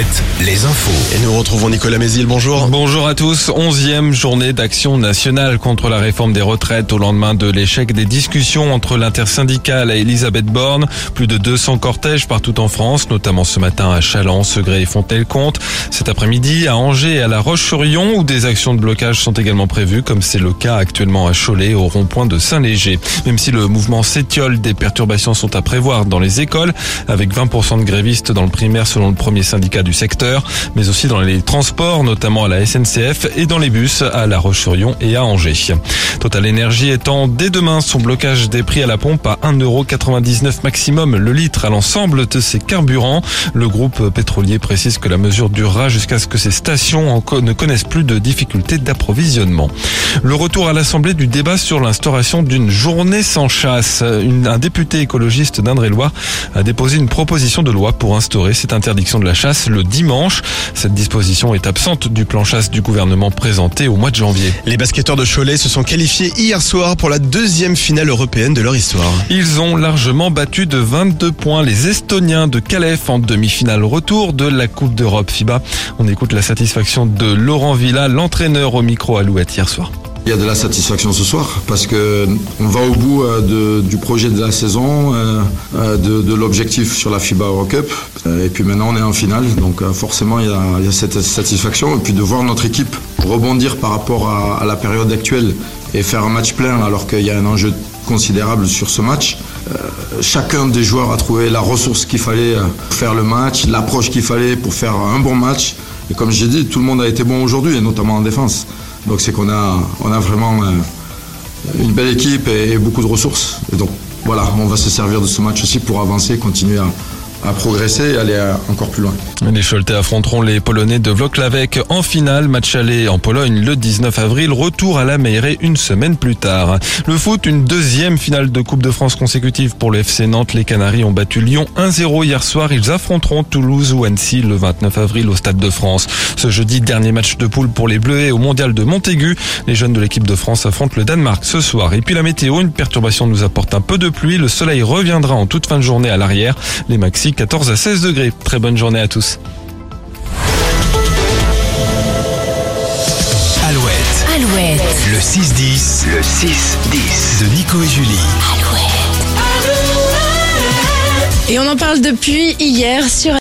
Alouette, les infos. Et nous retrouvons Nicolas Mézil, bonjour. Bonjour à tous. Onzième journée d'action nationale contre la réforme des retraites au lendemain de l'échec des discussions entre l'intersyndicale et Elisabeth Borne. Plus de 200 cortèges partout en France, notamment ce matin à Chalon, Segré et Fontenay-le-Comte. Cet après-midi à Angers et à La Roche-sur-Yon où des actions de blocage sont également prévues, comme c'est le cas actuellement à Cholet au rond-point de Saint-Léger. Même si le mouvement s'étiole, des perturbations sont à prévoir dans les écoles, avec 20% de grévistes dans le primaire selon le premier syndicat du secteur, mais aussi dans les transports, notamment à la SNCF et dans les bus à La Roche-sur-Yon et à Angers. Total Energy étant dès demain son blocage des prix à la pompe à 1,99€ maximum le litre à l'ensemble de ses carburants. Le groupe pétrolier précise que la mesure durera jusqu'à ce que ces stations ne connaissent plus de difficultés d'approvisionnement. Le retour à l'Assemblée du débat sur l'instauration d'une journée sans chasse. un député écologiste d'Indre-et-Loire a déposé une proposition de loi pour instaurer cette interdiction de la chasse dimanche. Cette disposition est absente du plan chasse du gouvernement présenté au mois de janvier. Les basketteurs de Cholet se sont qualifiés hier soir pour la deuxième finale européenne de leur histoire. Ils ont largement battu de 22 points les Estoniens de Calais en demi-finale retour de la Coupe d'Europe FIBA. On écoute la satisfaction de Laurent Villa, l'entraîneur au micro Alouette hier soir. Il y a de la satisfaction ce soir parce que on va au bout euh, du projet de la saison, euh, euh, de, l'objectif sur la FIBA Eurocup. Et puis maintenant on est en finale, donc forcément il y, a, cette satisfaction. Et puis de voir notre équipe rebondir par rapport à, la période actuelle et faire un match plein alors qu'il y a un enjeu considérable sur ce match. chacun des joueurs a trouvé la ressource qu'il fallait pour faire le match, l'approche qu'il fallait pour faire un bon match. Et comme j'ai dit, tout le monde a été bon aujourd'hui, et notamment en défense. Donc c'est qu'on a, on a vraiment euh, une belle équipe et, beaucoup de ressources. Et donc voilà, on va se servir de ce match aussi pour avancer, continuer à, à progresser et aller encore plus loin. Les Choletais affronteront les Polonais de Włocławek en finale. Match aller en Pologne le 19 avril. Retour à la Meilleray une semaine plus tard. Le foot, une deuxième finale de Coupe de France consécutive pour le FC Nantes. Les Canaries ont battu Lyon 1-0 hier soir. Ils affronteront Toulouse ou Annecy le 29 avril au Stade de France. Ce jeudi, dernier match de poule pour les Bleus au Mondial de Montaigu. Les jeunes de l'équipe de France affrontent le Danemark ce soir. Et puis la météo, une perturbation nous apporte un peu de pluie. Le soleil reviendra en toute fin de journée à l'arrière. Les maxi 14 à 16 degrés. Très bonne journée à tous. Alouette. Alouette. Le 6-10. Le 6-10. De Nico et Julie. Alouette. Alouette. Et on en parle depuis hier sur